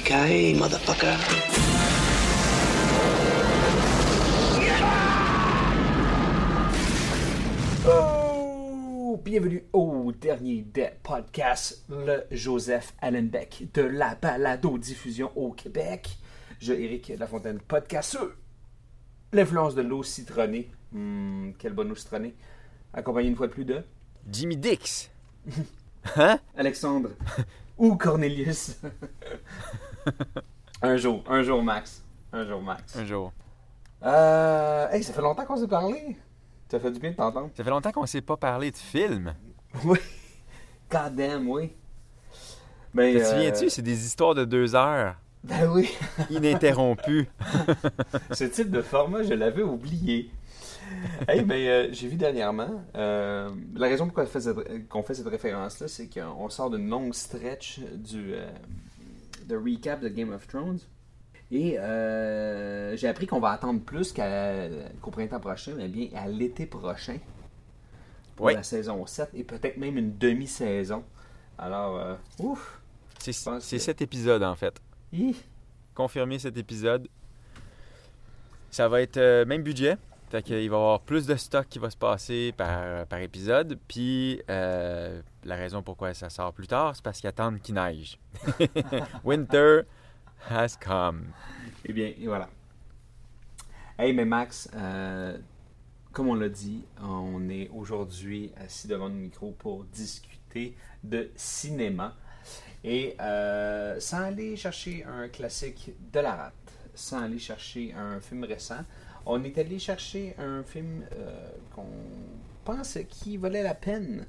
Yippee-ki-yay, motherfucker. Oh! Bienvenue au dernier des podcasts, le Joseph Allenbeck de la balado-diffusion au Québec. Je, Éric Lafontaine, podcasteur. L'influence de l'eau citronnée. Hmm, quelle bonne eau citronnée. Accompagné une fois de plus de Jimmy Dix. Hein? Alexandre ou Cornelius. un jour, un jour max. Un jour max. Un jour. Euh, hey, ça fait longtemps qu'on s'est parlé. Ça fait du bien de t'entendre. Ça fait longtemps qu'on ne s'est pas parlé de film. Oui. God damn, oui. Ben, Te euh, souviens-tu, c'est des histoires de deux heures, Ben oui. ininterrompues. Ce type de format, je l'avais oublié. Hey, ben, euh, j'ai vu dernièrement, euh, la raison pourquoi on fait cette, qu'on fait cette référence-là, c'est qu'on sort d'une longue stretch du, de recap de Game of Thrones. Et euh, j'ai appris qu'on va attendre plus qu'au printemps prochain, mais bien à l'été prochain pour Oui. la saison 7 et peut-être même une demi-saison. Alors, euh, ouf! C'est pense c'est que- cet épisode, en fait. Hi. Confirmer cet épisode. Ça va être euh, même budget. Fait qu'il va y avoir plus de stock qui va se passer par, épisode. Puis, euh, la raison pourquoi ça sort plus tard, c'est parce qu'ils attendent qu'il neige. Winter has come. Eh bien, et voilà. Hey, mais Max, euh, comme on l'a dit, on est aujourd'hui assis devant le micro pour discuter de cinéma. Et euh, sans aller chercher un classique de la rate, sans aller chercher un film récent, on est allé chercher un film euh, qu'on pense qui valait la peine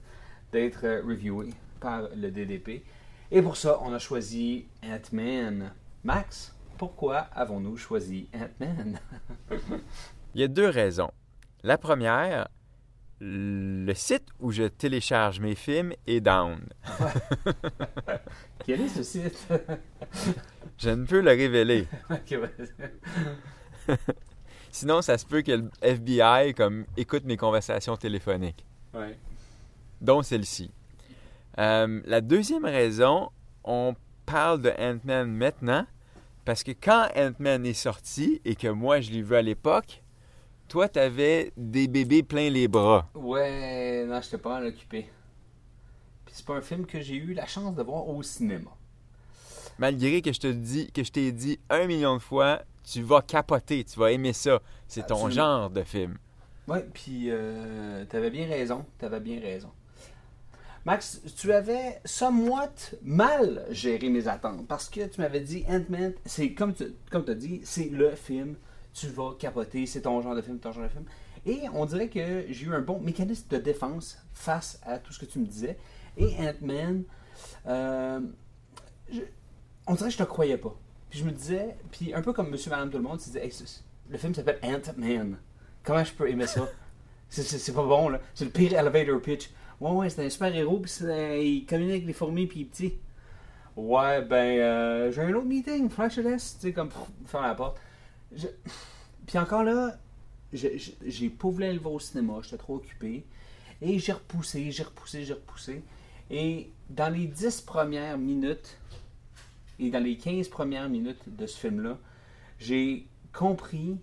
d'être euh, reviewé par le DDP. Et pour ça, on a choisi Ant-Man. Max, pourquoi avons-nous choisi Ant-Man? Il y a deux raisons. La première, le site où je télécharge mes films est down. Quel est ce site? Je ne peux le révéler. Sinon, ça se peut que le FBI comme, écoute mes conversations téléphoniques, ouais. dont celle-ci. Euh, la deuxième raison, on parle de Ant-Man maintenant parce que quand Ant-Man est sorti et que moi je l'ai vu à l'époque, toi, t'avais des bébés plein les bras. Ouais, non, j'étais pas mal occupé. Puis c'est pas un film que j'ai eu la chance de voir au cinéma. Malgré que je te dis, que je t'ai dit un million de fois, tu vas capoter, tu vas aimer ça. C'est ton genre de film. Ouais, puis euh, t'avais bien raison, t'avais bien raison. Max, tu avais somewhat mal géré mes attentes parce que tu m'avais dit Ant-Man, c'est comme tu comme as dit, c'est le film, tu vas capoter, c'est ton genre de film, ton genre de film. Et on dirait que j'ai eu un bon mécanisme de défense face à tout ce que tu me disais. Et Ant-Man, euh, on dirait que je te croyais pas. Puis je me disais, puis un peu comme Monsieur, Madame, tout le monde, Hey, le film s'appelle Ant-Man. Comment je peux aimer ça? C'est- pas bon, là. C'est le pire elevator pitch. Ouais, ouais, c'est un super héros, puis il communique avec les fourmis, puis il est petit. Ouais, ben, euh, j'ai un autre meeting, laisse, tu sais, comme, pff, ferme la porte. Je- Puis encore là, j'ai pas voulu aller le voir au cinéma, j'étais trop occupé. Et j'ai repoussé, j'ai repoussé, j'ai repoussé. Et dans les 10 premières minutes, et dans les 15 premières minutes de ce film-là, j'ai compris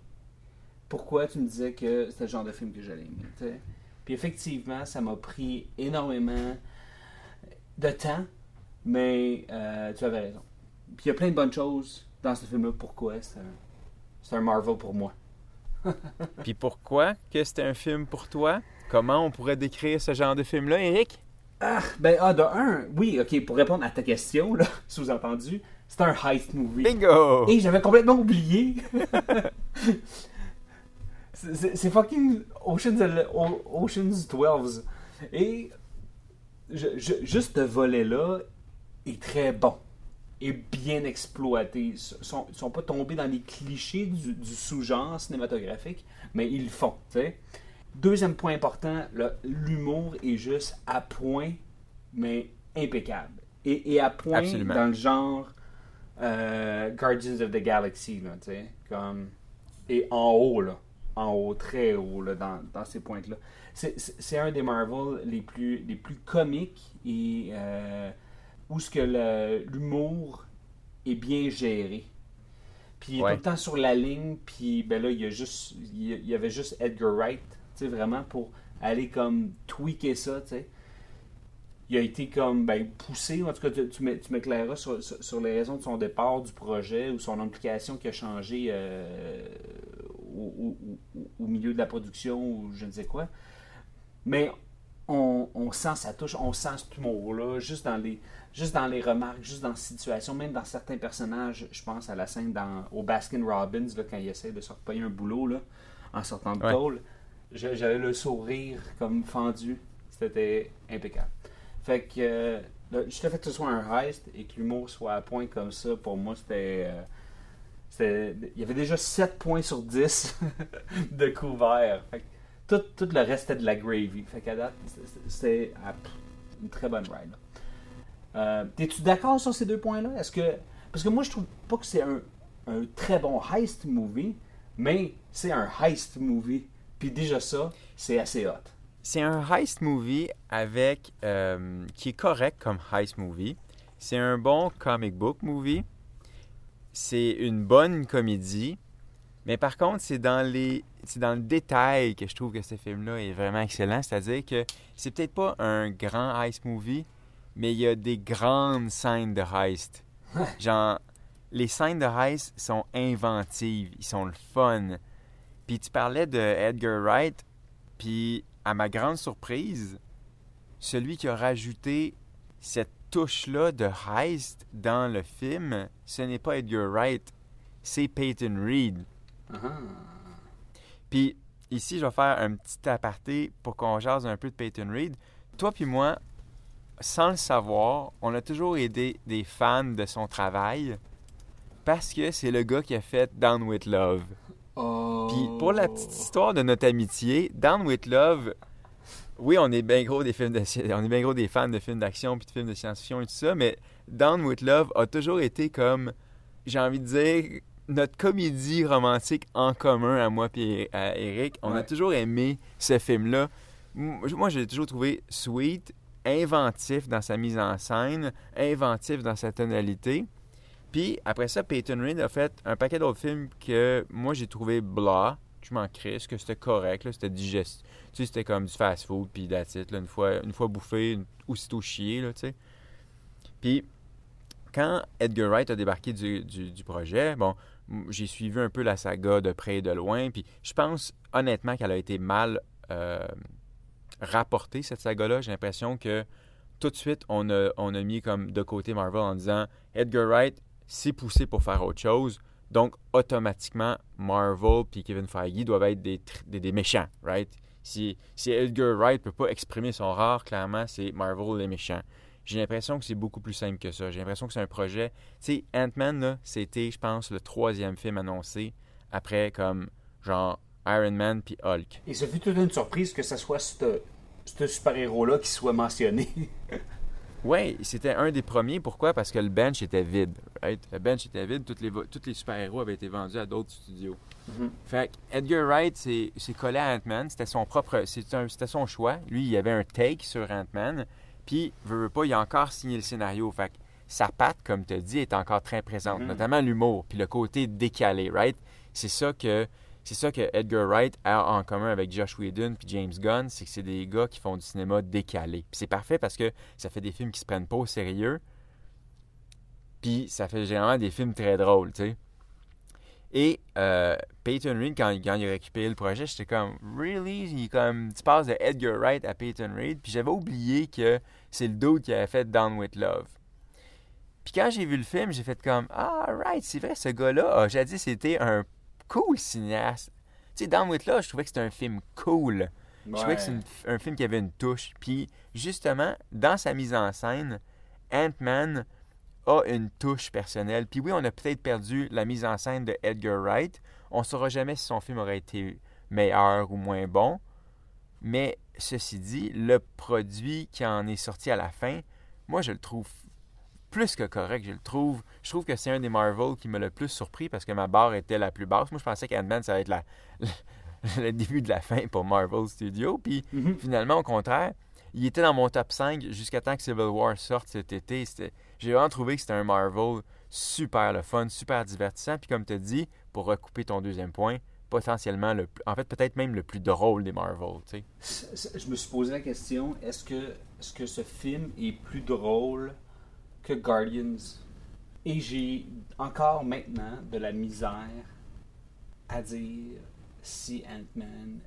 pourquoi tu me disais que c'était le genre de film que j'allais aimer. Puis effectivement, ça m'a pris énormément de temps, mais euh, tu avais raison. Puis il y a plein de bonnes choses dans ce film-là. Pourquoi? C'est un, c'est un Marvel pour moi. Puis pourquoi que c'était un film pour toi? Comment on pourrait décrire ce genre de film-là, Eric? Ah, ben, ah, de un, oui, ok, pour répondre à ta question, là, sous-entendu, c'est un heist movie. Bingo! Et j'avais complètement oublié. C'est- fucking Ocean's, Ocean's 12. Et je- je- juste ce volet-là est très bon. est bien exploité. Ils sont, ils sont pas tombés dans les clichés du, du sous-genre cinématographique, mais ils le font. tu sais. Deuxième point important, l'humour est juste à point, mais impeccable. Et, et à point Absolument. dans le genre euh, Guardians of the Galaxy, là, comme et en haut là, en haut, très haut là, dans, dans ces pointes-là. C'est- un des Marvel les plus les plus comiques et euh, où ce que l'humour est bien géré. Puis il est Ouais. tout le temps sur la ligne, puis ben là il y a juste il y a- il y avait juste Edgar Wright, tu sais vraiment pour aller comme tweaker ça, tu sais il a été comme ben, poussé, en tout cas tu, tu m'éclaireras sur, sur, sur les raisons de son départ du projet ou son implication qui a changé euh, au, au- au- au milieu de la production ou je ne sais quoi. Mais on, on sent sa touche, on sent cet humour-là, juste dans les juste dans les remarques, juste dans la situation, même dans certains personnages, je pense à la scène dans, au Baskin Robbins, là, quand il essaie de se repayer un boulot là, en sortant de Ouais. tôle. J'a- J'avais le sourire comme fendu. C'était impeccable. Fait que euh, juste le fait que ce soit un heist et que l'humour soit à point comme ça, pour moi, c'était. euh, il y avait déjà 7 points sur 10 de couvert. Fait que tout, tout le reste était de la gravy. Fait qu'à date, c'était- une très bonne ride. Euh, T'es-tu d'accord sur ces deux points-là? Est-ce que. Parce que moi, je trouve pas que c'est un, un très bon heist movie, mais c'est un heist movie. Puis déjà ça, c'est assez hot. C'est un heist movie avec euh, qui est correct comme heist movie. C'est un bon comic book movie. C'est une bonne comédie. Mais par contre, c'est dans les c'est dans le détail que je trouve que ce film-là est vraiment excellent. C'est-à-dire que c'est peut-être pas un grand heist movie, mais il y a des grandes scènes de heist. Genre, les scènes de heist sont inventives, ils sont le fun. Puis tu parlais de Edgar Wright, puis à ma grande surprise, celui qui a rajouté cette touche-là de heist dans le film, ce n'est pas Edgar Wright, c'est Peyton Reed. Ah. Puis ici, je vais faire un petit aparté pour qu'on jase un peu de Peyton Reed. Toi puis moi, sans le savoir, on a toujours aidé des fans de son travail parce que c'est le gars qui a fait Down with Love. Puis pour la petite histoire de notre amitié, Down with Love, oui, on est bien gros des films de on est bien gros des fans de films d'action puis de films de science-fiction et tout ça, mais Down with Love a toujours été comme j'ai envie de dire notre comédie romantique en commun à moi et à Eric. On a toujours aimé ce film-là. Moi, je l'ai toujours trouvé sweet, inventif dans sa mise en scène, inventif dans sa tonalité. Puis après ça, Peyton Reed a fait un paquet d'autres films que moi j'ai trouvé blah. Je m'en crisse, que c'était correct, c'était digeste. Tu sais, c'était comme du fast-food, puis là, une fois, une fois bouffé, aussitôt chié, là, tu sais. Puis quand Edgar Wright a débarqué du, du- projet, bon, j'ai suivi un peu la saga de près et de loin, puis je pense honnêtement qu'elle a été mal euh, rapportée, cette saga-là. J'ai l'impression que tout de suite, on a, on a mis comme de côté Marvel en disant Edgar Wright s'est poussé pour faire autre chose. Donc, automatiquement, Marvel puis Kevin Feige doivent être des, des, méchants, right? Si, si Edgar Wright peut pas exprimer son rare, clairement, c'est Marvel les méchants. J'ai l'impression que c'est beaucoup plus simple que ça. J'ai l'impression que c'est un projet... Tu sais, Ant-Man, c'était, je pense, le troisième film annoncé après, comme, genre, Iron Man puis Hulk. Et ce fut toute une surprise que ce soit ce super-héros-là qui soit mentionné. Ouais, c'était un des premiers. Pourquoi? Parce que le bench était vide. Right? Le bench était vide. Tous les, tous les super-héros avaient été vendus à d'autres studios. Mhm. Fait que Edgar Wright s'est collé à Ant-Man. C'était son propre... C'était son choix. Lui, il avait un take sur Ant-Man. Puis, veut, veut pas, il a encore signé le scénario. Fait que sa patte, comme tu as dit, est encore très présente. Mhm. Notamment l'humour. Puis le côté décalé, right? C'est ça que... C'est ça que Edgar Wright a en commun avec Josh Whedon puis James Gunn, c'est que c'est des gars qui font du cinéma décalé. Puis c'est parfait parce que ça fait des films qui se prennent pas au sérieux. Puis ça fait généralement des films très drôles, tu sais. Et euh, Peyton Reed, quand, il a récupéré le projet, j'étais comme, really? Il comme, tu passes de Edgar Wright à Peyton Reed. Puis j'avais oublié que c'est le dude qui avait fait Down with Love. Puis quand j'ai vu le film, j'ai fait comme, ah, right, c'est vrai, ce gars-là a jadis c'était un cool cinéaste. Tu sais, Down with Love, je trouvais que c'était un film cool. Je trouvais que c'est un film qui avait une touche. Puis, justement, dans sa mise en scène, Ant-Man a une touche personnelle. Puis oui, on a peut-être perdu la mise en scène de Edgar Wright. On ne saura jamais si son film aurait été meilleur ou moins bon. Mais ceci dit, le produit qui en est sorti à la fin, moi, je le trouve plus que correct. Je le trouve. Je trouve que c'est un des Marvel qui m'a le plus surpris parce que ma barre était la plus basse. Moi, je pensais qu'Ant-Man, ça allait être la, le début de la fin pour Marvel Studios. Puis Mhm. finalement, au contraire, il était dans mon top 5 jusqu'à temps que Civil War sorte cet été. J'ai vraiment trouvé que c'était un Marvel super le fun, super divertissant. Puis comme tu as dit, pour recouper ton deuxième point, potentiellement, le, en fait, peut-être même le plus drôle des Marvel. tu sais. Je me suis posé la question est-ce que, est-ce que ce film est plus drôle que Guardians Et j'ai encore maintenant de la misère à dire si Ant-Man.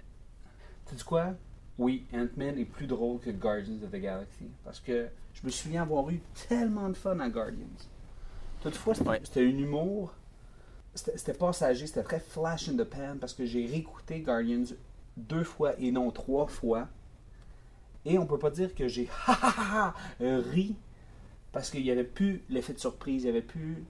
Tu dis quoi? Oui, Ant-Man est plus drôle que Guardians of the Galaxy. Parce que je me souviens avoir eu tellement de fun à Guardians. Toutefois, c'était un humour. C'était passager, c'était très flash in the pan parce que j'ai réécouté Guardians deux fois et non trois fois. Et on peut pas dire que j'ai ha ha ha ha ri parce qu'il y avait plus l'effet de surprise, il y avait plus.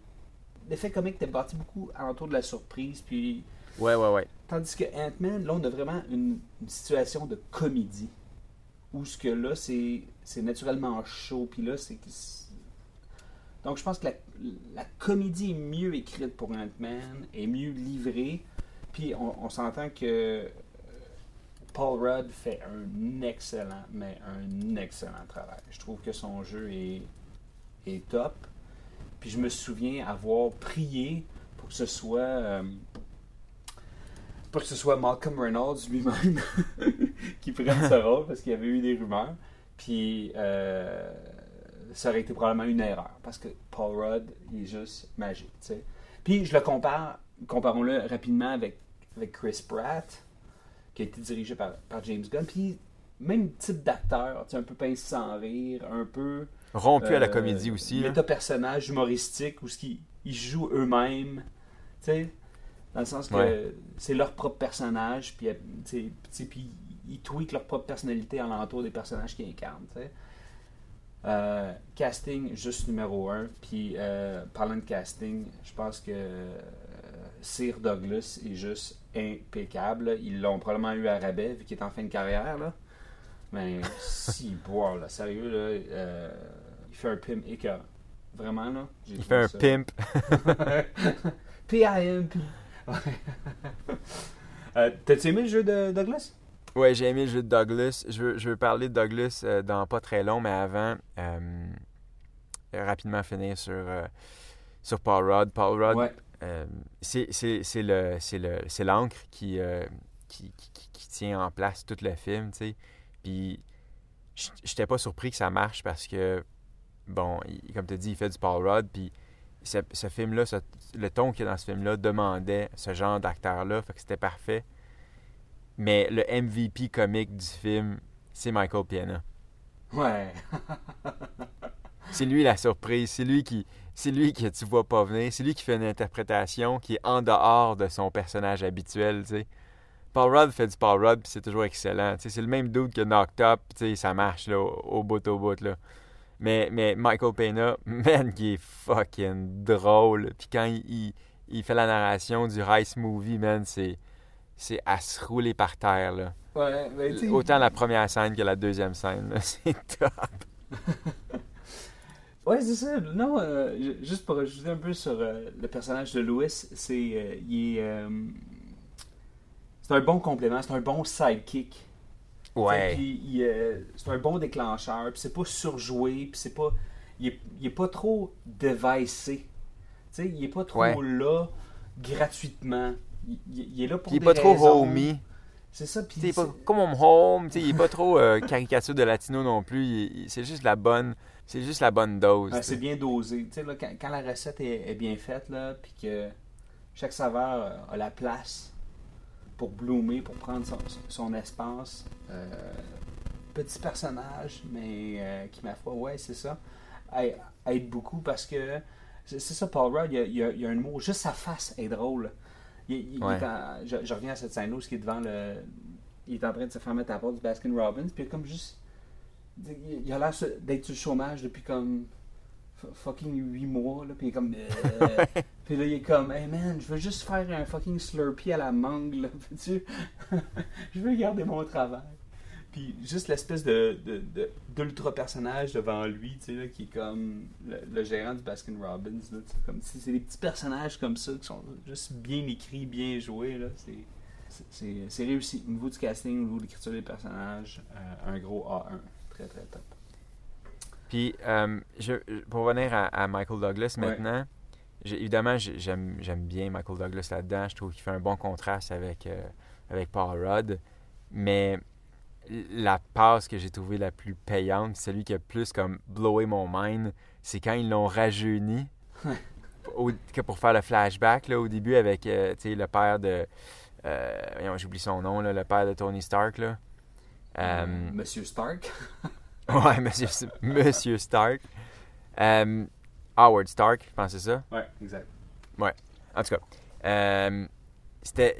L'effet comique était bâti beaucoup alentour de la surprise. Puis Ouais, ouais, ouais. Tandis que Ant-Man, là, on a vraiment une, une situation de comédie. Où ce que là, c'est c'est naturellement chaud. Puis là, c'est. Donc, je pense que la, la comédie est mieux écrite pour Ant-Man, est mieux livrée. Puis, on, on s'entend que euh, Paul Rudd fait un excellent, mais un excellent travail. Je trouve que son jeu est, est top. Puis, je me souviens avoir prié pour que ce soit. euh, pour que ce soit Malcolm Reynolds lui-même qui prenne ce rôle parce qu'il y avait eu des rumeurs. Puis euh, ça aurait été probablement une erreur parce que Paul Rudd il est juste magique. tu sais. Puis je le compare, comparons-le rapidement avec, avec Chris Pratt qui a été dirigé par, par James Gunn. Puis même type d'acteur, un peu pince sans rire, un peu Rompu à la euh, comédie aussi. Méta-personnage humoristique où ce qu'ils ils jouent eux-mêmes. Tu sais, dans le sens que Ouais. c'est leur propre personnage, puis, euh, puis ils tweakent leur propre personnalité alentour des personnages qu'ils incarnent. Euh, casting, juste numéro un. Puis, euh, parlant de casting, je pense que euh, Sir Douglas est juste impeccable. Ils l'ont probablement eu à rabais, vu qu'il est en fin de carrière. Là. Mais si, boire, là, sérieux, là, il fait un pimp. Vraiment, là. Il fait un ça- pimp. P.I.M.P. Euh, T'as-tu aimé le jeu de Douglas? Ouais, j'ai aimé le jeu de Douglas. Je veux, je veux parler de Douglas euh, dans pas très long, mais avant, euh, rapidement finir sur, sur Paul Rudd. Paul Rudd, Ouais. c'est c'est- c'est le- c'est le- c'est l'encre qui, qui, qui- tient en place tout le film, tu sais. Puis, j'étais pas surpris que ça marche parce que, bon, il- comme tu dit, il fait du Paul Rudd, puis ce, ce film-là, le ton qu'il y a dans ce film-là demandait ce genre d'acteur-là, fait que c'était parfait. Mais le MVP comique du film, c'est Michael Piana. Ouais. C'est lui la surprise, c'est lui qui c'est lui que tu vois pas venir, c'est lui qui fait une interprétation qui est en dehors de son personnage habituel, tu sais. Paul Rudd fait du Paul Rudd, puis c'est toujours excellent. Tu sais, c'est le même dude que Knocked Up, tu sais, ça marche là, au, au bout au bout là. Mais, mais Michael Pena, man, qui est fucking drôle. Puis quand il, il, il fait la narration du Rice Movie, man, c'est c'est à se rouler par terre là. Ouais, ben, Autant la première scène que la deuxième scène, là, c'est top. Ouais, c'est ça. Non, euh, ju- juste pour ajouter un peu sur euh, le personnage de Louis, c'est euh, il est, c'est un bon complément, c'est un bon sidekick. Il, euh, c'est un bon déclencheur, puis c'est pas surjoué, puis c'est pas il est, il est pas trop dévicé. Tu sais, il est pas trop Ouais. là gratuitement. Il, est là pour il est des pas trop homey. C'est ça, puis il pas comme on home, tu sais, il est pas trop euh, caricature de latino non plus. c'est juste la bonne, c'est juste la bonne dose. Ouais, c'est bien dosé. Tu sais, là, quand, quand la recette est, est bien faite, là, puis que chaque saveur a la place pour bloomer, pour prendre son, son espace. euh, petit personnage, mais euh, qui, ma foi, ouais, c'est ça, aide, aide beaucoup parce que c'est ça, Paul Rudd, il y a, un mot, juste sa face est drôle. Il, il- il Ouais. est en- je, je reviens à cette scène-là où il est devant le. Il est en train de se faire mettre à la porte du Baskin Robbins, puis il a comme juste. Il il a l'air d'être sur le chômage depuis comme fucking 8 mois, là, puis il est comme. euh, puis là, il est comme, hey man, je veux juste faire un fucking Slurpee à la mangue, là. Peux-tu- je veux garder mon travail. Puis juste l'espèce de, de, de- d'ultra personnage devant lui, tu sais, là, qui est comme le, le gérant du Baskin Robbins, là, tu sais, comme si c'est des petits personnages comme ça qui sont juste bien écrits, bien joués, là. C'est, c'est, c'est, c'est réussi. Au niveau du casting, au niveau de l'écriture des personnages, euh, un gros A1. Très, très top. Puis, euh, je, pour revenir à, à Michael Douglas Ouais. maintenant, j'ai- évidemment, j'ai- j'aime, j'aime bien Michael Douglas là-dedans. Je trouve qu'il fait un bon contraste avec, euh, avec Paul Rudd. Mais la passe que j'ai trouvée la plus payante, celui qui a plus comme blowé mon mind, c'est quand ils l'ont rajeuni. au- que pour faire le flashback là, au début avec euh, le père de. euh, j'oublie son nom, là, le père de Tony Stark. Là. Euh, Monsieur Stark. Ouais, monsieur, monsieur Stark. Euh, Howard Stark, je pense que c'est ça. ouais, exact. En tout cas, euh, c'était,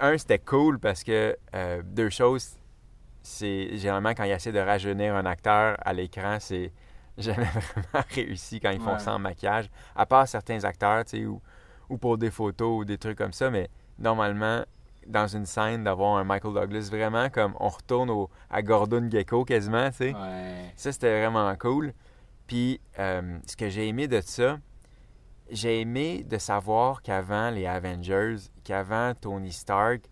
un, c'était cool parce que euh, deux choses, c'est généralement quand ils essaient de rajeunir un acteur à l'écran, c'est jamais vraiment réussi quand ils font Ouais. ça en maquillage, à part certains acteurs, tu sais, ou, ou pour des photos ou des trucs comme ça, mais normalement, dans une scène, d'avoir un Michael Douglas vraiment comme on retourne au, à Gordon Gecko quasiment, tu sais. Ouais. Ça, c'était vraiment cool. Puis, euh, ce que j'ai aimé de ça, j'ai aimé de savoir qu'avant les Avengers, qu'avant Tony Stark,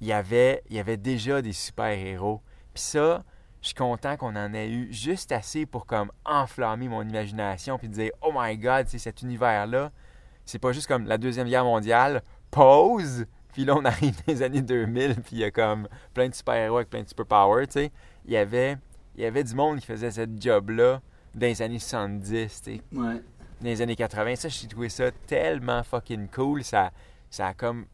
il y avait, il y avait déjà des super-héros. Puis ça, je suis content qu'on en ait eu juste assez pour comme enflammer mon imagination puis dire « Oh my God, c'est cet univers-là, c'est pas juste comme la Deuxième Guerre mondiale, pause! » Puis là, on arrive dans les années 2000, puis il y a comme plein de super-héros avec plein de super-powers, tu sais. Il y avait il y avait du monde qui faisait ce job-là dans les années 70, tu sais, Ouais. dans les années 80. Ça, j'ai trouvé ça tellement fucking cool. Ça, ça a comme.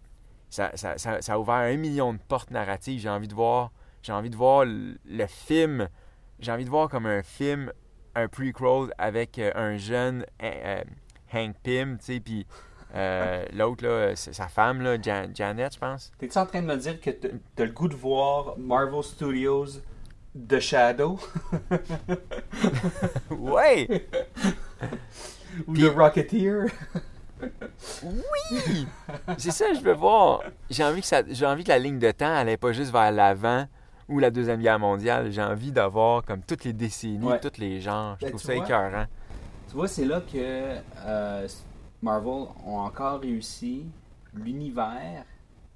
Ça, ça, ça, ça a ouvert un million de portes narratives. J'ai envie de voir. J'ai envie de voir le, le film. J'ai envie de voir comme un film, un prequel avec euh, un jeune euh, euh, Hank Pym, tu sais, puis euh, l'autre, là, c'est sa femme, là, Jan- Janet, je pense. T'es-tu en train de me dire que t'as le goût de voir Marvel Studios The Shadow? Ouais! ou Puis- The Rocketeer? Oui! C'est ça je veux voir. J'ai envie que ça, j'ai envie que la ligne de temps allait pas juste vers l'avant ou la deuxième guerre mondiale. J'ai envie d'avoir comme toutes les décennies, Ouais. tous les genres. Je Ben, trouve ça vois, écœurant. Tu vois, c'est là que euh, Marvel ont encore réussi. L'univers,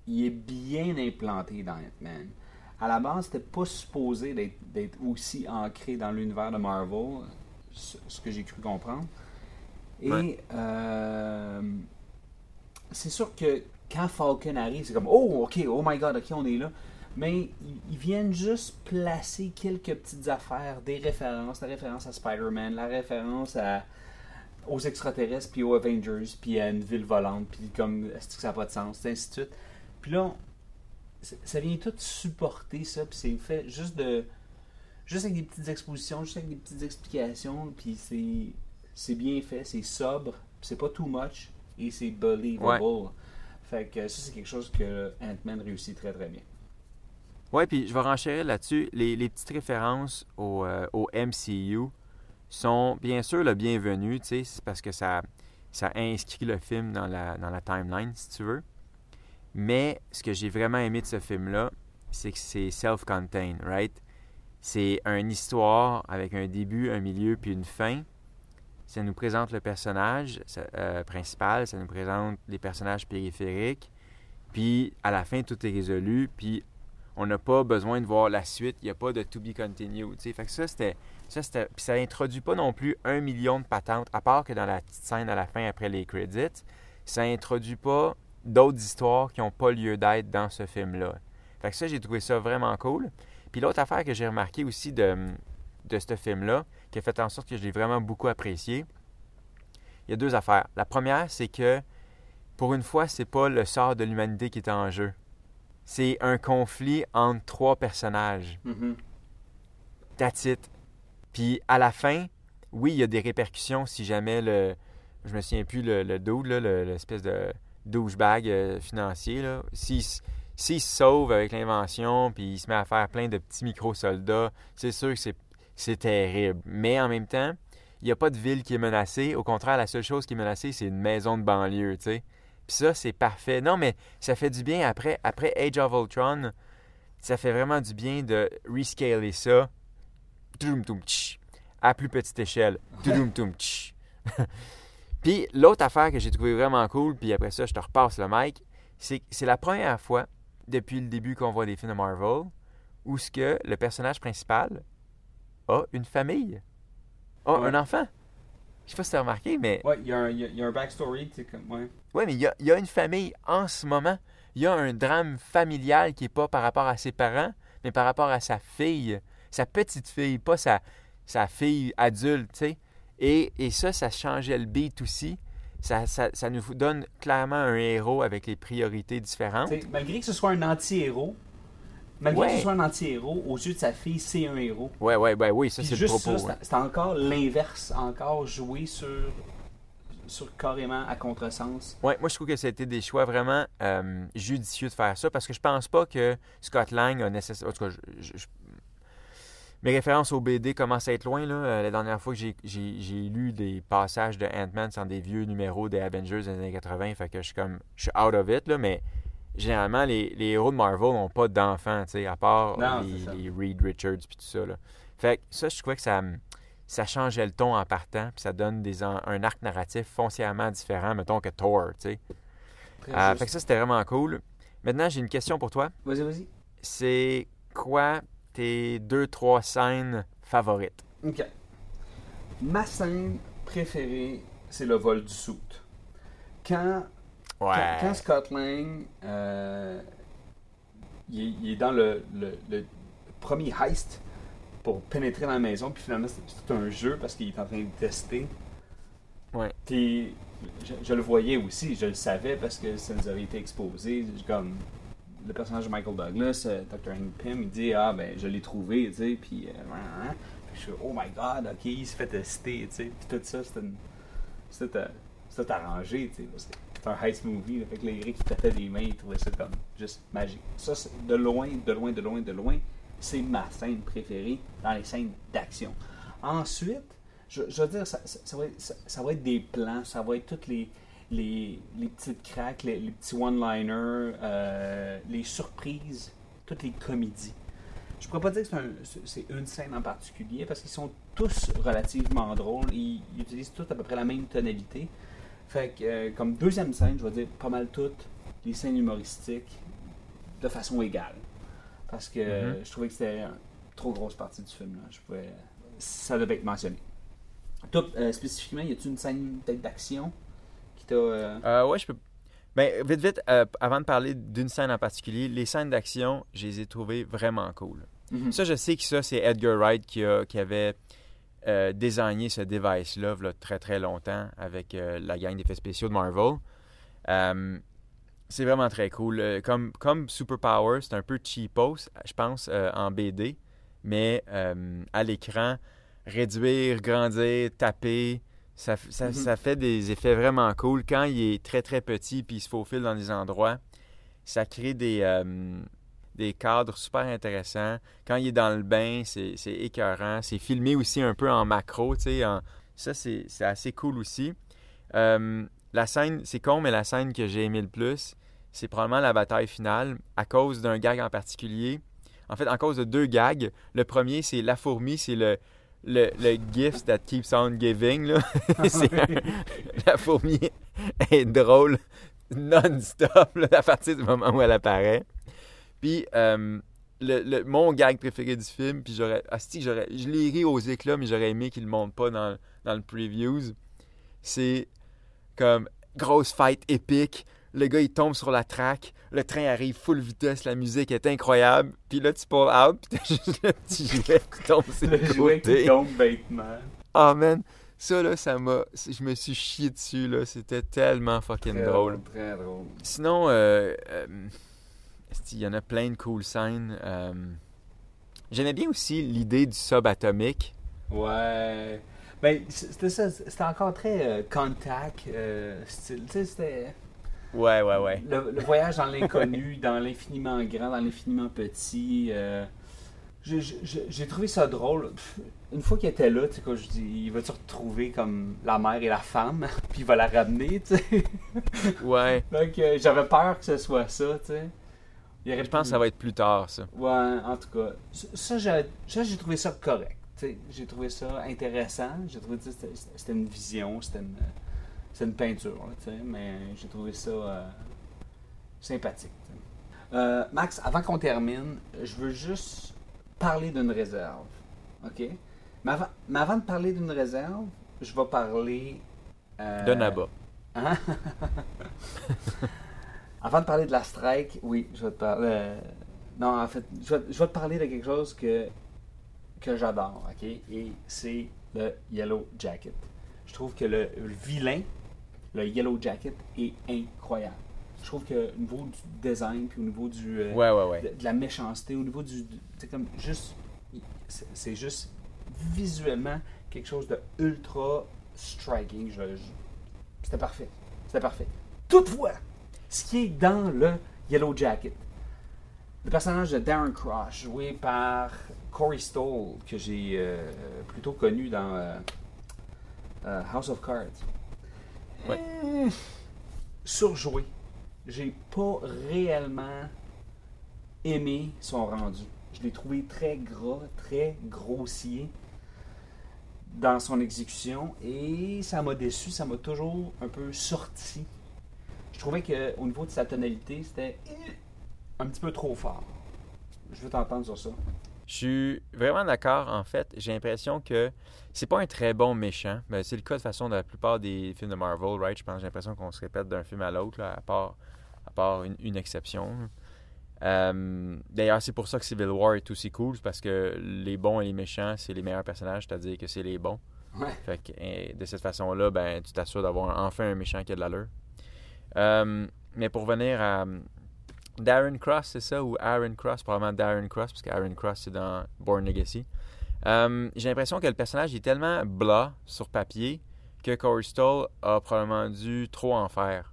il est bien implanté dans Ant-Man. À la base, c'était pas supposé d'être, aussi ancré dans l'univers de Marvel, ce, ce que j'ai cru comprendre. Et Ouais. euh, c'est sûr que quand Falcon arrive, c'est comme Oh, ok, oh my god, ok, on est là. Mais ils viennent juste placer quelques petites affaires, des références, la référence à Spider-Man, la référence à, aux extraterrestres, puis aux Avengers, puis à une ville volante, puis comme est-ce que ça n'a pas de sens, ainsi de suite. Puis là, ça vient tout supporter ça, puis c'est fait juste de. Juste avec des petites expositions, juste avec des petites explications, puis c'est. C'est bien fait, c'est sobre, puis c'est pas too much, et c'est believable. Fait que ça, c'est quelque chose que Ant-Man réussit très très bien. Ouais, puis je vais renchérir là-dessus. Les, les petites références au, euh, au MCU sont bien sûr le bienvenu, tu sais, c'est parce que ça, ça inscrit le film dans la, dans la timeline, si tu veux. Mais ce que j'ai vraiment aimé de ce film-là, c'est que c'est self-contained, right? C'est une histoire avec un début, un milieu, puis une fin. Ça nous présente le personnage euh, principal, ça nous présente les personnages périphériques. Puis à la fin, tout est résolu. Puis on n'a pas besoin de voir la suite. Il n'y a pas de to be continued. tu sais. Fait que ça, c'était. Ça. Puis ça introduit pas non plus un million de patentes, à part que dans la petite scène à la fin après les credits, ça introduit pas d'autres histoires qui n'ont pas lieu d'être dans ce film-là. Fait que ça, j'ai trouvé ça vraiment cool. Puis l'autre affaire que j'ai remarqué aussi de, de ce film-là, qui a fait en sorte que je l'ai vraiment beaucoup apprécié, il y a deux affaires. La première, c'est que pour une fois, c'est pas le sort de l'humanité qui est en jeu. C'est un conflit entre trois personnages. That's it. Puis à la fin, oui, il y a des répercussions si jamais le. Je me souviens plus le, le dude, l'espèce de douchebag euh, financier. Là. S'il, se sauve avec l'invention, puis il se met à faire plein de petits micro-soldats, c'est sûr que c'est terrible. Mais en même temps, il n'y a pas de ville qui est menacée. Au contraire, la seule chose qui est menacée, c'est une maison de banlieue, tu sais. Puis ça, c'est parfait. Non, mais ça fait du bien après, après Age of Ultron. Ça fait vraiment du bien de rescaler ça. À plus petite échelle. Puis l'autre affaire que j'ai trouvé vraiment cool, puis après ça, je te repasse le mic, c'est que c'est la première fois depuis le début qu'on voit des films de Marvel où ce que le personnage principal a une famille, a Ouais. un enfant. Je sais pas si tu as remarqué, mais Ouais, il y, a y y un backstory, tu sais, comme, ouais. oui, mais il y y a une famille en ce moment. Il y a un drame familial qui n'est pas par rapport à ses parents, mais par rapport à sa fille, sa petite fille, pas sa, sa fille adulte, tu sais. Et, et ça, ça changeait le beat aussi. Ça, ça, ça nous donne clairement un héros avec les priorités différentes. Malgré que ce soit un anti-héros, malgré que ce soit un anti-héros, aux yeux de sa fille, c'est un héros. Ouais, ouais, ouais, oui, ça c'est le juste propos. ça, ouais. c'est- encore l'inverse, encore joué sur, sur carrément à contresens. Ouais, moi je trouve que été des choix vraiment euh, judicieux de faire ça parce que je pense pas que Scott Lang a nécessairement. En tout cas, je- mes références au BD commencent à être loin. Là. Euh, La dernière fois que j'ai- lu des passages de Ant-Man, c'est dans des vieux numéros des Avengers des années 80, fait que je suis comme. Je suis out of it, là, mais généralement, les, les héros de Marvel n'ont pas d'enfants, à part Non, les, Reed Richards puis tout ça. Là. Fait que ça, je trouvais que ça, ça changeait le ton en partant, puis ça donne des, un arc narratif foncièrement différent, mettons, que Thor, tu Euh, fait que ça, c'était vraiment cool. Maintenant, j'ai une question pour toi. Vas-y, vas-y. C'est quoi tes deux, trois scènes favorites? Ok. Ma scène préférée, c'est le vol du soute. Quand, quand, quand Scott Lang, euh, il, est, il est dans le, le- le premier heist pour pénétrer dans la maison, puis finalement, c'est un jeu parce qu'il est en train de tester. Ouais. Puis, je, je le voyais aussi, je le savais parce que ça nous avait été exposé. Je- Comme le personnage de Michael Douglas, euh, Dr. Hank Pym, il dit Ah, ben, je l'ai trouvé, tu sais, puis. euh, je suis Oh my god, ok, il se fait tester, tu sais. Puis tout ça, c'était une- c'était euh, arrangé, tu sais. C'est un heist movie, fait que les Eric, qui pétaient des mains, ils trouvaient ça comme juste magique. Ça, de loin, de loin, de loin, de loin, c'est ma scène préférée dans les scènes d'action. Ensuite, je, veux dire, ça, va être, ça va être des plans, ça va être toutes les, les, les petites cracks, les, les petits one-liners, euh, les surprises, toutes les comédies. Je pourrais pas dire que c'est un- c'est c'est une scène en particulier parce qu'ils sont tous relativement drôles. Ils, ils utilisent tous à peu près la même tonalité. Fait que, euh, comme deuxième scène, je vais dire pas mal toutes les scènes humoristiques de façon égale. Parce que euh, je trouvais que c'était une trop grosse partie du film. Là. Je pouvais, ça devait être mentionné. Toi, euh, spécifiquement, y a-tu une scène peut-être d'action? Qui t'a. euh, Euh, ouais, je peux. Ben, vite, vite, euh, avant de parler d'une scène en particulier, les scènes d'action, je les ai trouvées vraiment cool. Mhm. Ça, je sais que ça, c'est Edgar Wright qui, a- qui avait désigné ce device-là là, très très longtemps avec la gang d'effets spéciaux de Marvel. C'est vraiment très cool. Comme, comme Superpower, c'est un peu cheapos, je pense, euh, en BD, mais euh, à l'écran, réduire, grandir, taper, ça, f- ça, ça fait des effets vraiment cool. Quand il est très très petit puis il se faufile dans des endroits, ça crée des, euh, des cadres super intéressants. Quand il est dans le bain, c'est écœurant. C'est filmé aussi un peu en macro, tu sais. en- Ça, c'est c'est assez cool aussi. Euh, la scène, c'est con, mais la scène que j'ai aimé le plus, c'est probablement la bataille finale à cause d'un gag en particulier. En fait, en cause de deux gags. Le premier, c'est la fourmi, c'est le, le, le gift that keeps on giving. Là. c'est un- la fourmi est drôle non-stop à partir du moment où elle apparaît. Puis, euh, le, le- mon gag préféré du film, puis j'aurais. asti, j'aurais je l'ai ri aux éclats, mais j'aurais aimé qu'il ne le montre pas dans, dans le previews. C'est comme grosse fight épique. Le gars, il tombe sur la track. Le train arrive full vitesse. La musique est incroyable. Puis là, tu pull out. Puis t'as juste le petit jouet qui tombe sur le le jouet qui tombe bêtement. Ah, man. Ça, là, ça m'a... Je me suis chié dessus, là. C'était tellement fucking Très drôle. Très drôle. Sinon, euh, euh, il y en a plein de cool scènes. Euh, J'aimais bien aussi l'idée du subatomique. Ouais. Ben, c'était ça. C'était encore très euh, contact euh, style. Tu sais, c'était. Ouais, ouais, ouais. Le, le voyage dans l'inconnu, dans l'infiniment grand, dans l'infiniment petit. euh, j'ai- trouvé ça drôle. Une fois qu'il était là, tu sais, quoi, je dis, il va-tu retrouver comme la mère et la femme, puis il va la ramener, tu sais. Ouais. Donc, euh, j'avais peur que ce soit ça, tu sais. Il Je pense que ça va être plus tard, ça. Ouais, en tout cas, ça, j'ai trouvé ça correct. tu sais. J'ai trouvé ça intéressant. J'ai trouvé que c'était c'était une vision, c'était une, c'était une peinture, là, mais j'ai trouvé ça euh, sympathique. Euh, Max, avant qu'on termine, je veux juste parler d'une réserve. OK? Mais avant, mais avant de parler d'une réserve, je vais parler. euh, De Naba. Hein? Avant de parler de la strike, oui, je vais te parler. non, en fait, je vais, je vais te parler de quelque chose que, que j'adore, ok? Et c'est le Yellow Jacket. Je trouve que le vilain, le Yellow Jacket, est incroyable. Je trouve que au niveau du design, puis au niveau du, euh, Ouais, ouais, ouais. de, de la méchanceté, au niveau du. C'est comme juste. c'est- juste visuellement quelque chose de ultra striking. Je- je- C'était parfait. C'était parfait. Toutefois, ce qui est dans le Yellow Jacket, le personnage de Darren Cross, joué par Corey Stoll, que j'ai euh, plutôt connu dans euh, House of Cards. Euh, surjoué. J'ai pas réellement aimé son rendu. Je l'ai trouvé très gras, très grossier dans son exécution et ça m'a déçu, ça m'a toujours un peu sorti. Je trouvais qu'au niveau de sa tonalité, c'était un petit peu trop fort. Je veux t'entendre sur ça. Je suis vraiment d'accord. En fait, j'ai l'impression que c'est pas un très bon méchant. Mais c'est le cas de façon de la plupart des films de Marvel, right? Je pense, j'ai l'impression qu'on se répète d'un film à l'autre, à part, à part une, une exception. Euh, D'ailleurs, c'est pour ça que Civil War est aussi cool, c'est parce que les bons et les méchants, c'est les meilleurs personnages, c'est-à-dire que c'est les bons. Ouais. Fait que, eh, de cette façon-là, ben, tu t'assures d'avoir enfin un méchant qui a de l'allure. Euh, mais pour venir à Darren Cross, c'est ça, ou Aaron Cross, probablement Darren Cross, parce que Aaron Cross, c'est dans Born Legacy. Euh, J'ai l'impression que le personnage est tellement blas sur papier que Corey Stoll a probablement dû trop en faire.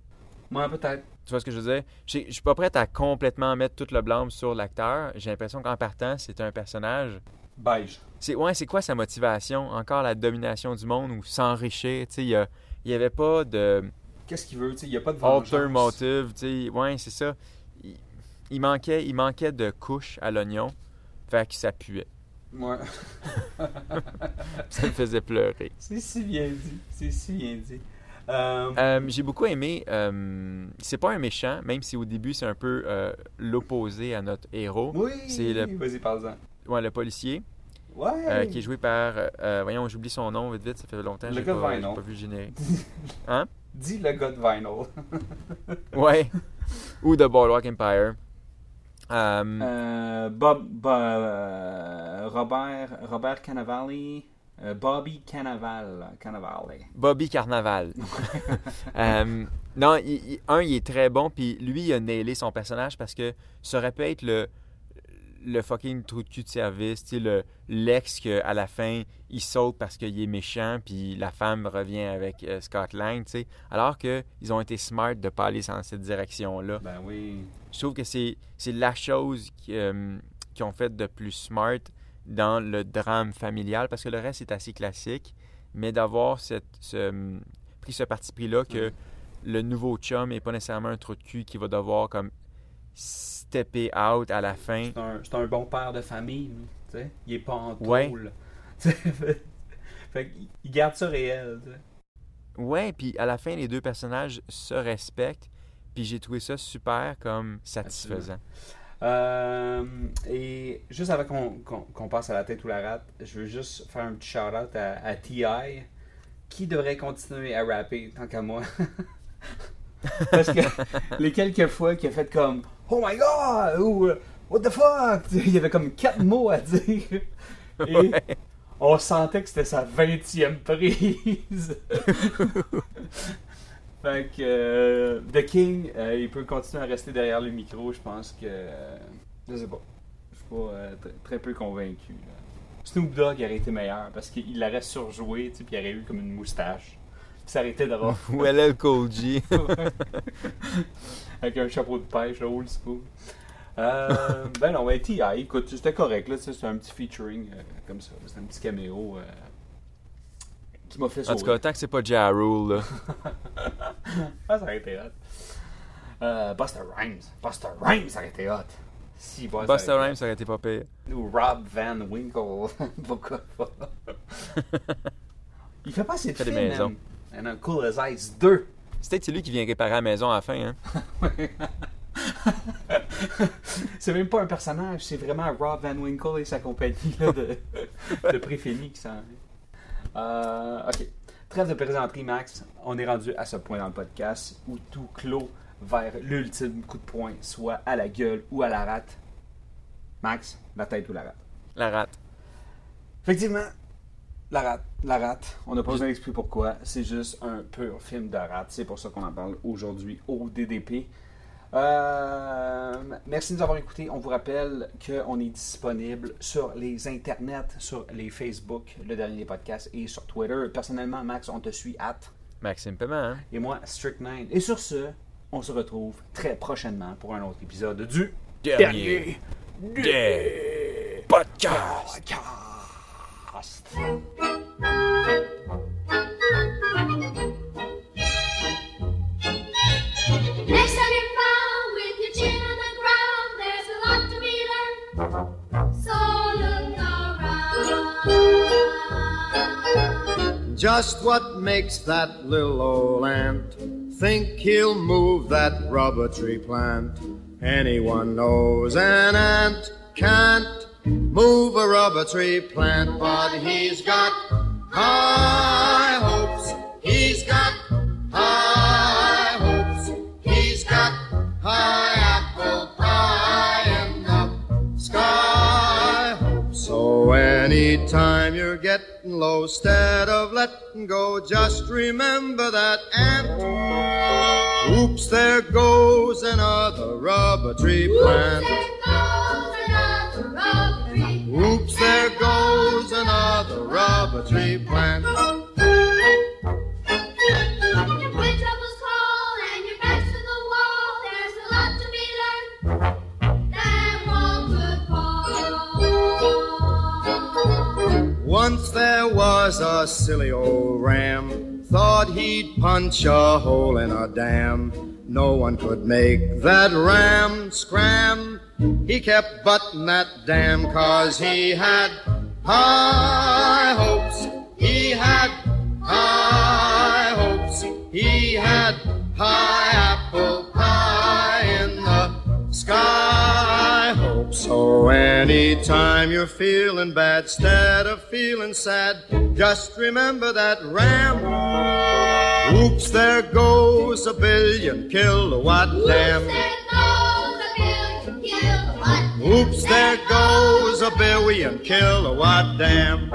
Moi, peut-être. Tu vois ce que je veux dire? Je suis pas prêt à complètement mettre tout le blâme sur l'acteur. J'ai l'impression qu'en partant, c'est un personnage Beige. c'est ouais, c'est quoi sa motivation? Encore la domination du monde ou s'enrichir, tu sais, il y a- il y avait pas de Qu'est-ce qu'il veut? tu sais, Il n'y a pas de vengeance. alter motive, tu sais, ouais, c'est ça. Il, manquait il manquait de couches à l'oignon, fait que ça puait. Ouais. Ça me faisait pleurer. C'est si bien dit. C'est si bien dit. Euh, Euh, j'ai beaucoup aimé euh, c'est pas un méchant, même si au début c'est un peu l'opposé à notre héros. oui, c'est le- vas-y, parle-en. Ouais, le policier, Ouais. qui est joué par voyons, j'oublie son nom vite vite, ça fait longtemps que Le j'ai de pas, pas vu le générique. Dis le gars de Vinyl. Ouais. Ou The Boardwalk Empire. Euh, Bob, Bo- euh, Robert, Robert Cannavale, Bobby Cannaval, Cannavale. Bobby Carnaval. Non, il- il- un, il est très bon, puis lui, il a nailé son personnage parce que ça aurait pu être le, le fucking trou de cul de service, le- l'ex qu'à la fin, il saute parce qu'il est méchant, puis la femme revient avec euh, Scott Lang. Alors qu'ils ont été smart de pas aller dans cette direction-là. Ben oui. Je trouve que c'est c'est la chose qui, euh, qu'ils ont fait de plus smart dans le drame familial, parce que le reste est assez classique, mais d'avoir ce- pris ce parti pris-là que le nouveau chum n'est pas nécessairement un trou de cul qui va devoir comme stepper out à la fin. C'est un, c'est un bon père de famille, tu sais. Il est pas en tôle. Fait- il garde ça réel, tu sais. Ouais, puis à la fin, les deux personnages se respectent, puis j'ai trouvé ça super comme satisfaisant. Euh, et juste avant qu'on passe à la tête ou la rate, je veux juste faire un petit shout-out à, à T.I. qui devrait continuer à rapper tant qu'à moi. Parce que les quelques fois qu'il a fait comme Oh my god ou euh, What the fuck Il y avait comme quatre mots à dire. Et Ouais. on sentait que c'était sa 20e prise. fait que euh, The King, euh, il peut continuer à rester derrière le micro. Je pense que. euh, je sais pas. Je suis pas euh, tr- très peu convaincu. là. Snoop Dogg aurait été meilleur parce qu'il l'aurait surjoué, tu sais, puis il aurait eu comme une moustache. Puis ça aurait été drôle. Ou LL Cool G. Avec un chapeau de pêche, old school. Euh, ben non, mais T.I., écoute, c'était correct, là, tu sais, c'était un petit featuring euh, comme ça. C'était un petit caméo euh, qui m'a fait En tout cas, tant que c'est pas Ja Rule, là. Ah, ça aurait été hot. Euh, Buster Rhymes. Buster Rhymes, ça aurait été hot. Si, bon, Buster Rhymes, ça aurait été pas pire. Ou Rob Van Winkle. Pourquoi pas? Il fait pas assez de Fait des maisons. man. And a Cool as Ice 2. C'est peut-être lui qui vient réparer la maison à la fin, hein. c'est même pas un personnage, c'est vraiment Rob Van Winkle et sa compagnie là, de, de qui s'en euh, Ok. Trêve de plaisanterie, Max. On est rendu à ce point dans le podcast où tout clôt vers l'ultime coup de poing, soit à la gueule ou à la rate. Max, la tête ou la rate? La rate. Effectivement, la rate. La rate. On n'a pas besoin d'expliquer pourquoi. C'est juste un pur film de rate. C'est pour ça qu'on en parle aujourd'hui au DDP. Euh, merci de nous avoir écoutés. On vous rappelle qu'on est disponible sur les internets, sur les Facebook, le dernier podcast, et sur Twitter. Personnellement, Max, on te suit at Maxime Paiement, hein? et moi, Strict9. Et sur ce, on se retrouve très prochainement pour un autre épisode du Dernier des podcasts. podcast. What makes that little old ant think he'll move that rubber tree plant? Anyone knows an ant can't move a rubber tree plant, but he's got high low, instead of letting go, just remember that ant. Oops, there goes another rubber tree plant. There goes another rubber tree. Oops, there goes another rubber tree plant. Silly old ram, thought he'd punch a hole in a dam. No one could make that ram scram. He kept butting that dam cause he had high hopes. He had high hopes. He had high so anytime you're feeling bad, instead of feeling sad, just remember that ram. Oops, there goes a billion kilowatt dam. Oops, there goes a billion kilowatt. Oops, there goes a billion kilowatt dam.